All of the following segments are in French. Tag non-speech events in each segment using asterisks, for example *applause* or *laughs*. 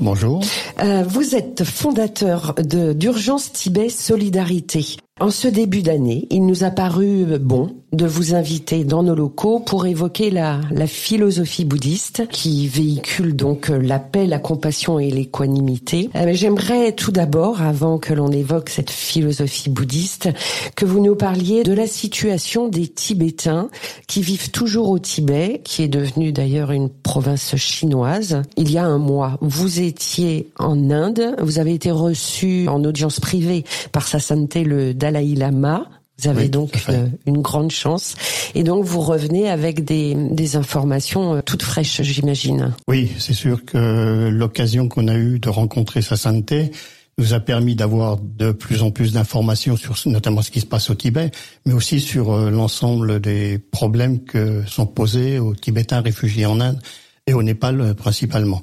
Bonjour. Euh, vous êtes fondateur de d'Urgence Tibet Solidarité. En ce début d'année, il nous a paru bon de vous inviter dans nos locaux pour évoquer la, la philosophie bouddhiste qui véhicule donc la paix, la compassion et l'équanimité. Euh, J'aimerais tout d'abord, avant que l'on évoque cette philosophie bouddhiste, que vous nous parliez de la situation des Tibétains qui vivent toujours au Tibet, qui est devenu d'ailleurs une province chinoise. Il y a un mois, vous étiez en Inde, vous avez été reçu en audience privée par sa sainteté le Dalai Lama. Vous avez Oui, donc euh, une grande chance. Et donc vous revenez avec des, des informations euh, toutes fraîches, j'imagine. Oui, c'est sûr que l'occasion qu'on a eue de rencontrer sa sainteté nous a permis d'avoir de plus en plus d'informations sur notamment ce qui se passe au Tibet, mais aussi sur euh, l'ensemble des problèmes que sont posés aux Tibétains réfugiés en Inde et au Népal principalement.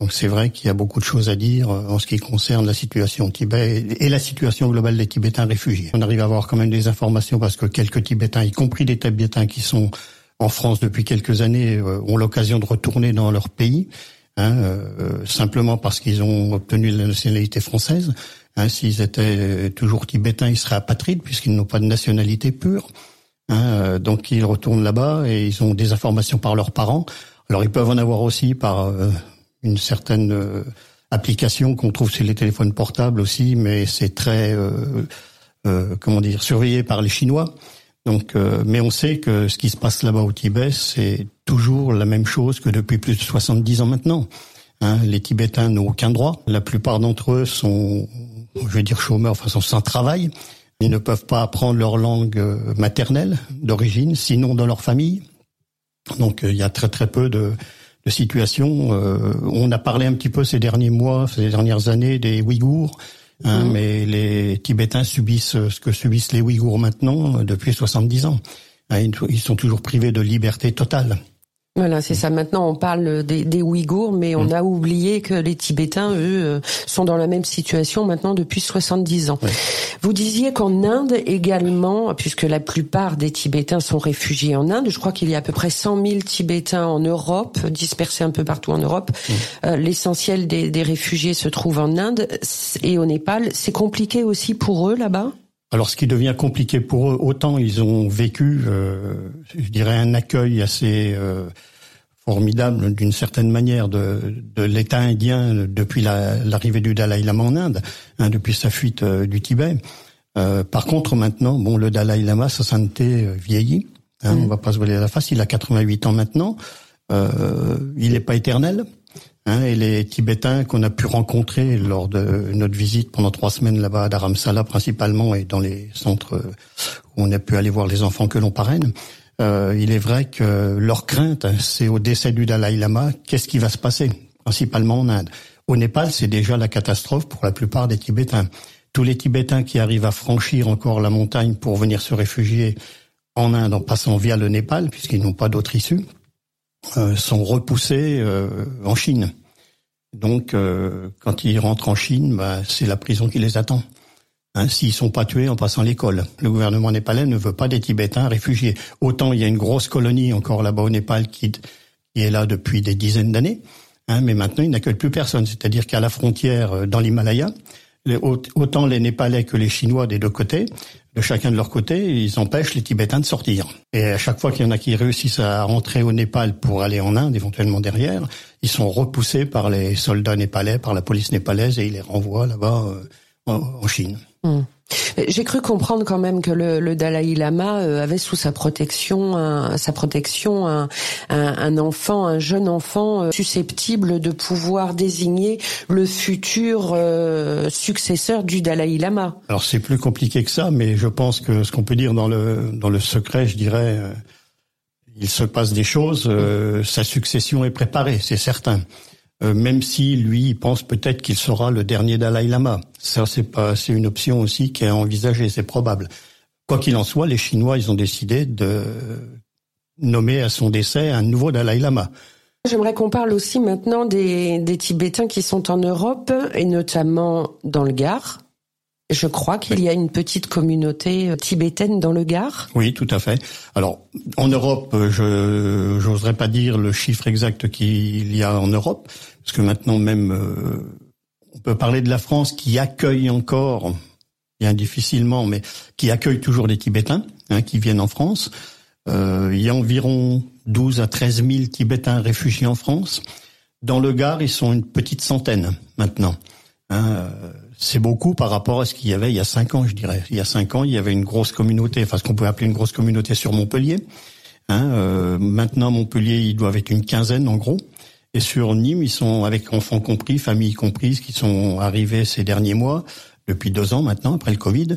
Donc c'est vrai qu'il y a beaucoup de choses à dire euh, en ce qui concerne la situation au Tibet et la situation globale des Tibétains réfugiés. On arrive à avoir quand même des informations parce que quelques Tibétains, y compris des Tibétains qui sont en France depuis quelques années, euh, ont l'occasion de retourner dans leur pays, hein, euh, simplement parce qu'ils ont obtenu la nationalité française. Hein, S'ils étaient euh, toujours tibétains, ils seraient apatrides puisqu'ils n'ont pas de nationalité pure. Hein, euh, donc ils retournent là-bas et ils ont des informations par leurs parents. Alors ils peuvent en avoir aussi par euh, une certaine euh, application qu'on trouve sur les téléphones portables aussi, mais c'est très euh, euh, comment dire surveillé par les Chinois. Donc, euh, mais on sait que ce qui se passe là-bas au Tibet, c'est toujours la même chose que depuis plus de 70 ans maintenant. Hein, les Tibétains n'ont aucun droit. La plupart d'entre eux sont, je vais dire chômeurs, enfin sont sans travail. Ils ne peuvent pas apprendre leur langue euh, maternelle d'origine, sinon dans leur famille. Donc euh, il y a très très peu de, de situations. Euh, on a parlé un petit peu ces derniers mois, ces dernières années des Ouïghours, hein, mais les Tibétains subissent ce que subissent les Ouïghours maintenant depuis 70 ans. Hein, ils sont toujours privés de liberté totale. Voilà, c'est ça. Maintenant, on parle des, des Ouïghours, mais on a oublié que les Tibétains, eux, euh, sont dans la même situation maintenant depuis 70 ans. Vous disiez qu'en Inde également, puisque la plupart des Tibétains sont réfugiés en Inde, je crois qu'il y a à peu près 100 000 Tibétains en Europe, dispersés un peu partout en Europe. Euh, L'essentiel des, des réfugiés se trouve en Inde et au Népal. C'est compliqué aussi pour eux là-bas? Alors, ce qui devient compliqué pour eux, autant ils ont vécu, euh, je dirais, un accueil assez euh, formidable d'une certaine manière de, de l'État indien depuis la- l'arrivée du Dalai Lama en Inde, hein, depuis sa fuite euh, du Tibet. Euh, par contre, maintenant, bon, le Dalai Lama, sa sainteté euh, vieillit. Hein, On va pas se voiler la face. Il a 88 ans maintenant. Euh, il n'est pas éternel. Hein, et les Tibétains qu'on a pu rencontrer lors de notre visite pendant trois semaines là-bas à Dharamsala principalement et dans les centres où on a pu aller voir les enfants que l'on parraine, euh, il est vrai que leur crainte, c'est au décès du Dalai Lama, qu'est-ce qui va se passer, principalement en Inde? Au Népal, c'est déjà la catastrophe pour la plupart des Tibétains. Tous les Tibétains qui arrivent à franchir encore la montagne pour venir se réfugier en Inde en passant via le Népal, puisqu'ils n'ont pas d'autre issue, sont repoussés euh, en Chine. Donc, euh, quand ils rentrent en Chine, bah, c'est la prison qui les attend. Hein, S'ils sont pas tués en passant l'école. Le gouvernement népalais ne veut pas des Tibétains réfugiés. Autant il y a une grosse colonie encore là-bas au Népal qui, qui est là depuis des dizaines d'années, hein, mais maintenant il n'accueille plus personne. C'est-à-dire qu'à la frontière, euh, dans l'Himalaya, autant les Népalais que les Chinois des deux côtés, de chacun de leur côté, ils empêchent les Tibétains de sortir. Et à chaque fois qu'il y en a qui réussissent à rentrer au Népal pour aller en Inde, éventuellement derrière, ils sont repoussés par les soldats népalais, par la police népalaise, et ils les renvoient là-bas euh, en, en Chine. J'ai cru comprendre quand même que le, le Dalai Lama euh, avait sous sa protection, un, sa protection, un, un, un enfant, un jeune enfant euh, susceptible de pouvoir désigner le futur euh, successeur du Dalai Lama. Alors c'est plus compliqué que ça, mais je pense que ce qu'on peut dire dans le dans le secret, je dirais, euh, il se passe des choses. euh, sa succession est préparée, c'est certain. Euh, même si lui il pense peut-être qu'il sera le dernier Dalai Lama, ça c'est pas c'est une option aussi qui est envisagée, c'est probable. Quoi qu'il en soit, les Chinois ils ont décidé de nommer à son décès un nouveau Dalai Lama. J'aimerais qu'on parle aussi maintenant des, des Tibétains qui sont en Europe et notamment dans le Gard. Je crois qu'il y a une petite communauté euh, tibétaine dans le Gard. Oui, tout à fait. Alors, en Europe, euh, je n'oserais pas dire le chiffre exact qu'il y a en Europe, parce que maintenant même, euh, on peut parler de la France qui accueille encore, bien difficilement, mais qui accueille toujours des Tibétains hein, qui viennent en France. Euh, il y a environ 12 à 13 000 Tibétains réfugiés en France. Dans le Gard, ils sont une petite centaine maintenant. Hein, c'est beaucoup par rapport à ce qu'il y avait il y a cinq ans, je dirais. Il y a cinq ans, il y avait une grosse communauté, enfin ce qu'on peut appeler une grosse communauté sur Montpellier. Hein, euh, maintenant, Montpellier, ils doivent être une quinzaine en gros. Et sur Nîmes, ils sont avec enfants compris, familles comprises, qui sont arrivés ces derniers mois, depuis deux ans maintenant, après le Covid.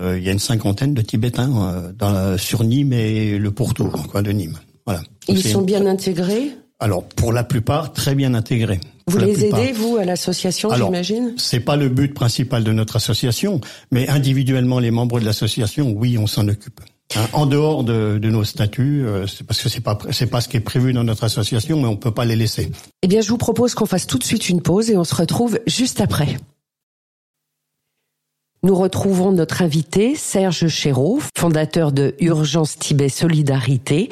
Euh, il y a une cinquantaine de Tibétains euh, dans sur Nîmes et le pourtour, quoi, de Nîmes. Voilà. Ils sont bien intégrés? Alors, pour la plupart, très bien intégrés. Vous les aidez, vous, à l'association, j'imagine C'est pas le but principal de notre association, mais individuellement, les membres de l'association, oui, on s'en occupe. Hein, en dehors de, nos statuts, euh, c'est parce que c'est pas c'est pas ce qui est prévu dans notre association, mais on peut pas les laisser. Eh bien, je vous propose qu'on fasse tout de suite une pause et on se retrouve juste après. Nous retrouvons notre invité, Serge Chéreau, fondateur de Urgence Tibet Solidarité.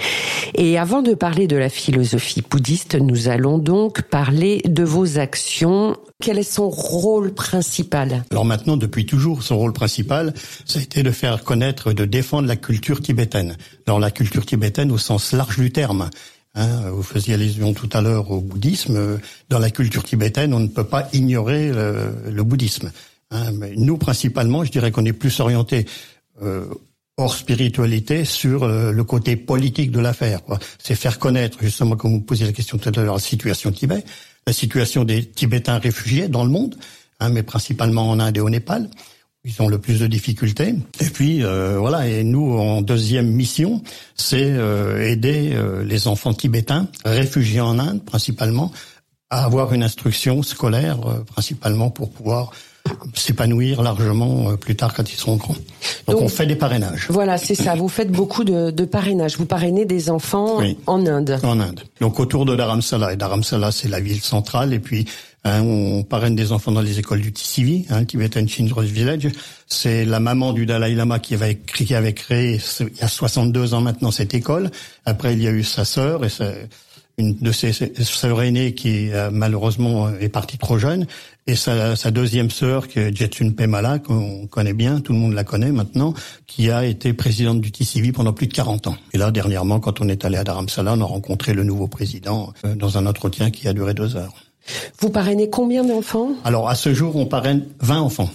Et avant de parler de la philosophie bouddhiste, nous allons donc parler de vos actions. Quel est son rôle principal? Alors maintenant, depuis toujours, son rôle principal, ça a été de faire connaître, de défendre la culture tibétaine. Dans la culture tibétaine au sens large du terme. Hein, vous faisiez allusion tout à l'heure au bouddhisme. Dans la culture tibétaine, on ne peut pas ignorer le bouddhisme. Hein, nous, principalement, je dirais qu'on est plus orienté euh, hors spiritualité sur euh, le côté politique de l'affaire. C'est faire connaître, justement, comme vous posiez la question tout à l'heure, la situation Tibet, la situation des Tibétains réfugiés dans le monde, hein, mais principalement en Inde et au Népal. Ils ont le plus de difficultés. Et puis euh, voilà. Et nous, en deuxième mission, c'est euh, aider les enfants tibétains réfugiés en Inde, principalement, à avoir une instruction scolaire, principalement pour pouvoir s'épanouir largement euh, plus tard quand ils seront grands. Donc, on fait des parrainages. Voilà, c'est ça. Vous faites beaucoup de, de parrainages. Vous parrainez des enfants en Inde. En Inde. Donc autour de Dharamsala. Et Dharamsala, c'est la ville centrale. Et puis hein, on parraine des enfants dans les écoles du Tissivi, hein, Tibetan Children's Village. C'est la maman du Dalai Lama qui avait, qui avait créé il y a 62 ans maintenant cette école. Après, il y a eu sa sœur et sa, une de ses sœurs aînées qui euh, malheureusement est partie trop jeune, et sa, sa deuxième sœur, qui est Jetsun Pemala, qu'on connaît bien, tout le monde la connaît maintenant, qui a été présidente du TCV pendant plus de 40 ans. Et là, dernièrement, quand on est allé à Dharamsala, on a rencontré le nouveau président euh, dans un entretien qui a duré deux heures. Vous parrainez combien d'enfants? Alors, à ce jour, on parraine 20 enfants.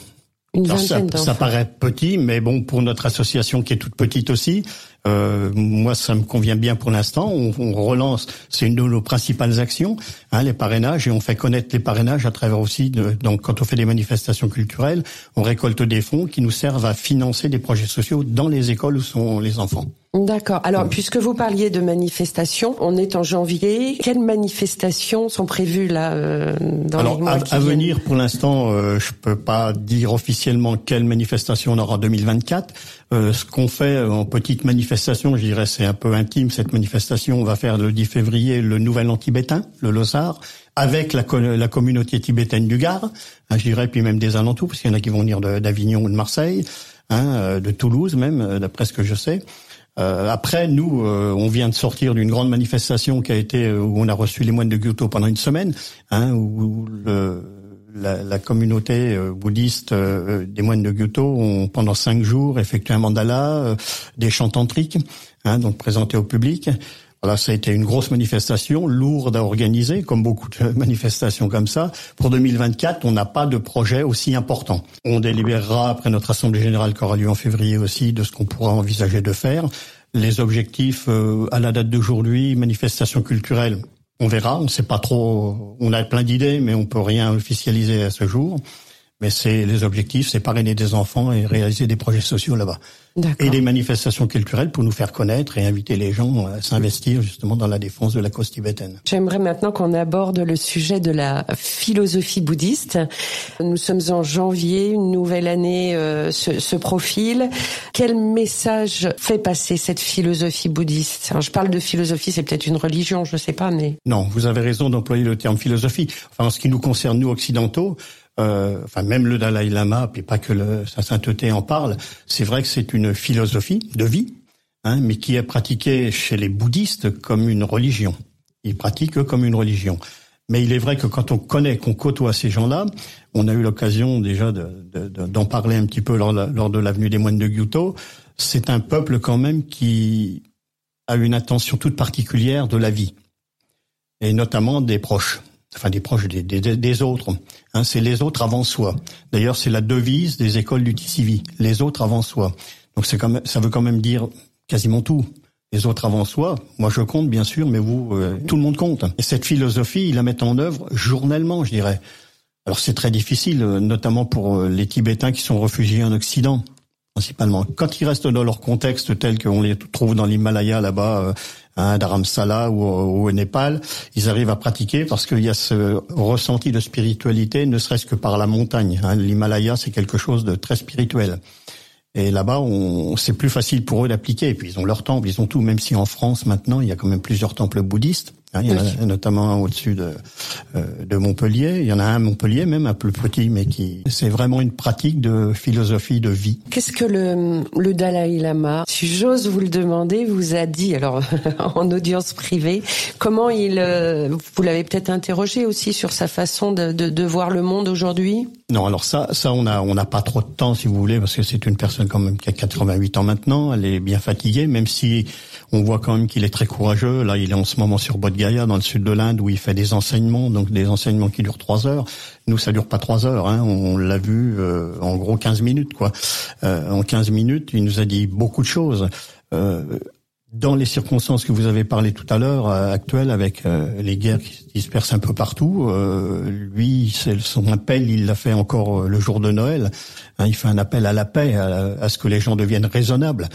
Une vingtaine ça, ça, paraît petit, mais bon, pour notre association qui est toute petite aussi, euh, moi, ça me convient bien pour l'instant. On, on, relance, c'est une de nos principales actions, hein, les parrainages, et on fait connaître les parrainages à travers aussi. De, donc, quand on fait des manifestations culturelles, on récolte des fonds qui nous servent à financer des projets sociaux dans les écoles où sont les enfants. D'accord. Alors, puisque vous parliez de manifestations, on est en janvier. Quelles manifestations sont prévues là euh, dans Alors, les mois à, à venir, pour l'instant, euh, je peux pas dire officiellement quelle manifestation on aura en 2024. Euh, ce qu'on fait en petite manifestation, je dirais, c'est un peu intime cette manifestation. On va faire le 10 février le Nouvel An tibétain, le Losar, avec la, la communauté tibétaine du Gard, hein, je dirais, puis même des alentours, parce qu'il y en a qui vont venir d'Avignon ou de Marseille, hein, euh, de Toulouse même, euh, d'après ce que je sais. Euh, après, nous, euh, on vient de sortir d'une grande manifestation qui a été où on a reçu les moines de Kyoto pendant une semaine, hein, où le, la, la, communauté euh, bouddhiste des moines de Kyoto ont pendant cinq jours effectué un mandala, des chants tantriques, hein, donc présentés au public. Voilà, ça a été une grosse manifestation, lourde à organiser, comme beaucoup de *laughs* manifestations comme ça. Pour 2024, on n'a pas de projet aussi important. On délibérera après notre assemblée générale qui aura lieu en février aussi de ce qu'on pourra envisager de faire. Les objectifs euh, à la date d'aujourd'hui, manifestations culturelles, on verra. On ne sait pas trop. On a plein d'idées, mais on peut rien officialiser à ce jour. Mais c'est les objectifs, c'est parrainer des enfants et réaliser des projets sociaux là-bas. Et des manifestations culturelles pour nous faire connaître et inviter les gens à s'investir justement dans la défense de la cause tibétaine. J'aimerais maintenant qu'on aborde le sujet de la philosophie bouddhiste. Nous sommes en janvier, une nouvelle année euh, se, se, profile. Quel message fait passer cette philosophie bouddhiste? Alors, Je parle de philosophie, c'est peut-être une religion, je ne sais pas, mais... Non, vous avez raison d'employer le terme philosophie. Enfin, en ce qui nous concerne, nous occidentaux, euh, enfin même le Dalai Lama, puis pas que le, sa sainteté en parle, c'est vrai que c'est une philosophie de vie, hein, mais qui est pratiquée chez les bouddhistes comme une religion. Ils pratiquent comme une religion. Mais il est vrai que quand on connaît, qu'on côtoie ces gens-là, on a eu l'occasion déjà d'en de, parler un petit peu lors, lors de l'avenue des moines de Gyuto, c'est un peuple quand même qui a une attention toute particulière de la vie, et notamment des proches enfin des proches des, autres. Hein, c'est les autres avant soi. D'ailleurs, c'est la devise des écoles du TCV, les autres avant soi. Donc c'est comme ça veut quand même dire quasiment tout. Les autres avant soi, moi je compte bien sûr, mais vous, euh, tout le monde compte. Et cette philosophie, ils la mettent en œuvre journellement, je dirais. Alors c'est très difficile, euh, notamment pour euh, les Tibétains qui sont réfugiés en Occident principalement. Quand ils restent dans leur contexte tel qu'on les trouve dans l'Himalaya là-bas, hein, Dharamsala ou, ou, au Népal, ils arrivent à pratiquer parce qu'il y a ce ressenti de spiritualité, ne serait-ce que par la montagne. Hein. L'Himalaya, c'est quelque chose de très spirituel. Et là-bas, on, c'est plus facile pour eux d'appliquer. Et puis ils ont leur temple, ils ont tout. Même si en France maintenant, il y a quand même plusieurs temples bouddhistes. Hein, il y en a notamment au-dessus de, euh, de Montpellier. Il y en a un à Montpellier, même un peu petit, mais qui c'est vraiment une pratique de philosophie de vie. Qu'est-ce que le, le Dalai Lama, si j'ose vous le demander, vous a dit alors *laughs* en audience privée? Comment il, euh, vous l'avez peut-être interrogé aussi sur sa façon de, de, de voir le monde aujourd'hui? Non, alors ça, ça on a on n'a pas trop de temps si vous voulez parce que c'est une personne quand même qui a 88 ans maintenant. Elle est bien fatiguée, même si on voit quand même qu'il est très courageux. Là, il est en ce moment sur Bodh Gaya, dans le sud de l'Inde, où il fait des enseignements, donc des enseignements qui durent trois heures. Nous, ça dure pas trois heures. Hein. On l'a vu euh, en gros 15 minutes, quoi. Euh, en 15 minutes, il nous a dit beaucoup de choses. Euh, dans les circonstances que vous avez parlé tout à l'heure, euh, actuelles, avec euh, les guerres qui se dispersent un peu partout, lui, c'est son appel, il l'a fait encore le jour de Noël. Hein, il fait un appel à la paix, à ce que les gens deviennent raisonnables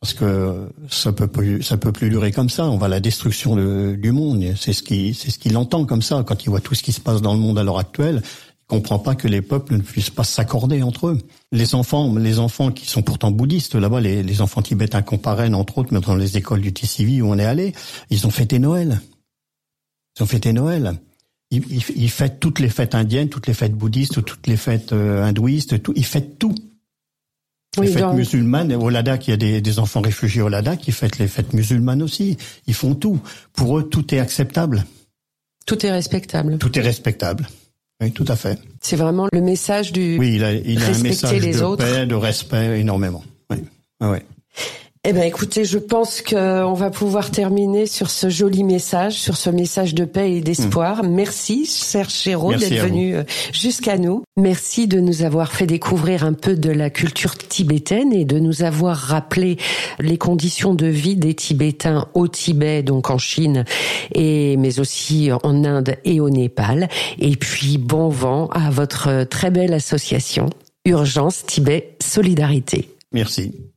parce que ça peut plus, ça peut plus durer comme ça. On va à la destruction du monde. C'est ce qui, c'est ce qu'il entend comme ça quand il voit tout ce qui se passe dans le monde à l'heure actuelle. Il comprend pas que les peuples ne puissent pas s'accorder entre eux. Les enfants, les enfants qui sont pourtant bouddhistes là-bas, les, les enfants tibétains qu'on entre autres, mais dans les écoles du TCV où on est allé, ils ont fêté Noël. Ils ont fêté Noël. Ils, ils, fêtent toutes les fêtes indiennes, toutes les fêtes bouddhistes, toutes les fêtes euh, hindouistes, tout. Ils fêtent tout. Les fêtes musulmanes, au Ladakh, il y a des, des, enfants réfugiés au Ladakh qui fêtent les fêtes musulmanes aussi. Ils font tout. Pour eux, tout est acceptable. Tout est respectable. Tout est respectable. Oui, tout à fait. C'est vraiment le message du. Oui, il a, il a un message de autres. paix, de respect énormément. Oui. Ah ouais. Eh ben, écoutez, je pense qu'on va pouvoir terminer sur ce joli message, sur ce message de paix et d'espoir. Mm. Merci, cher Chéreau, d'être venu euh, jusqu'à nous. Merci de nous avoir fait découvrir un peu de la culture tibétaine et de nous avoir rappelé les conditions de vie des Tibétains au Tibet, donc en Chine, et mais aussi en Inde et au Népal. Et puis, bon vent à votre très belle association Urgence Tibet Solidarité. Merci.